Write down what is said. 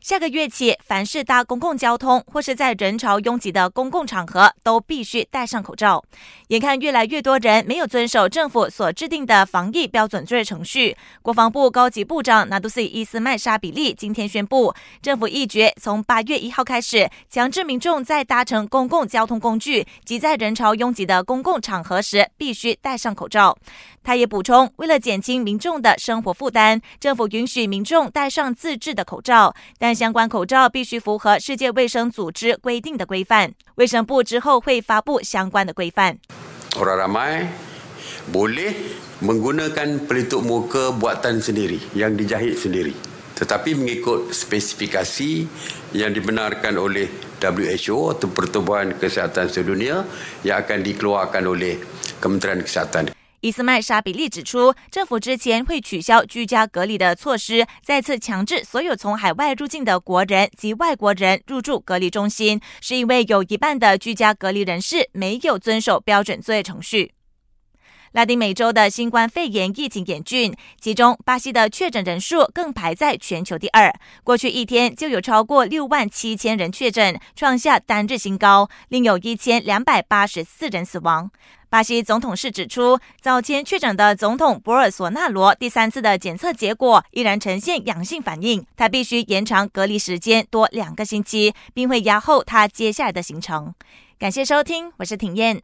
下个月起，凡是搭公共交通或是在人潮拥挤的公共场合，都必须戴上口罩。眼看越来越多人没有遵守政府所制定的防疫标准作业程序，国防部高级部长纳杜斯伊斯麦沙比利今天宣布，政府一决从八月一号开始，强制民众在搭乘公共交通工具及在人潮拥挤的公共场合时，必须戴上口罩。他也补充，为了减轻民众的生活负担，政府允许民众戴上自制的口罩，但相关口罩必须符合世界卫生组织规定的规范。卫生部之后会发布相关的规范。Orang ramai boleh menggunakan pelitup muka buatan sendiri yang dijahit sendiri. Tetapi mengikut spesifikasi yang dibenarkan oleh WHO atau Pertubuhan Kesihatan Sedunia yang akan dikeluarkan oleh Kementerian Kesihatan. 伊斯麦沙比利指出，政府之前会取消居家隔离的措施，再次强制所有从海外入境的国人及外国人入住隔离中心，是因为有一半的居家隔离人士没有遵守标准作业程序。拉丁美洲的新冠肺炎疫情严峻，其中巴西的确诊人数更排在全球第二，过去一天就有超过六万七千人确诊，创下单日新高，另有一千两百八十四人死亡。巴西总统室指出，早前确诊的总统博尔索纳罗第三次的检测结果依然呈现阳性反应，他必须延长隔离时间多两个星期，并会压后他接下来的行程。感谢收听，我是挺燕。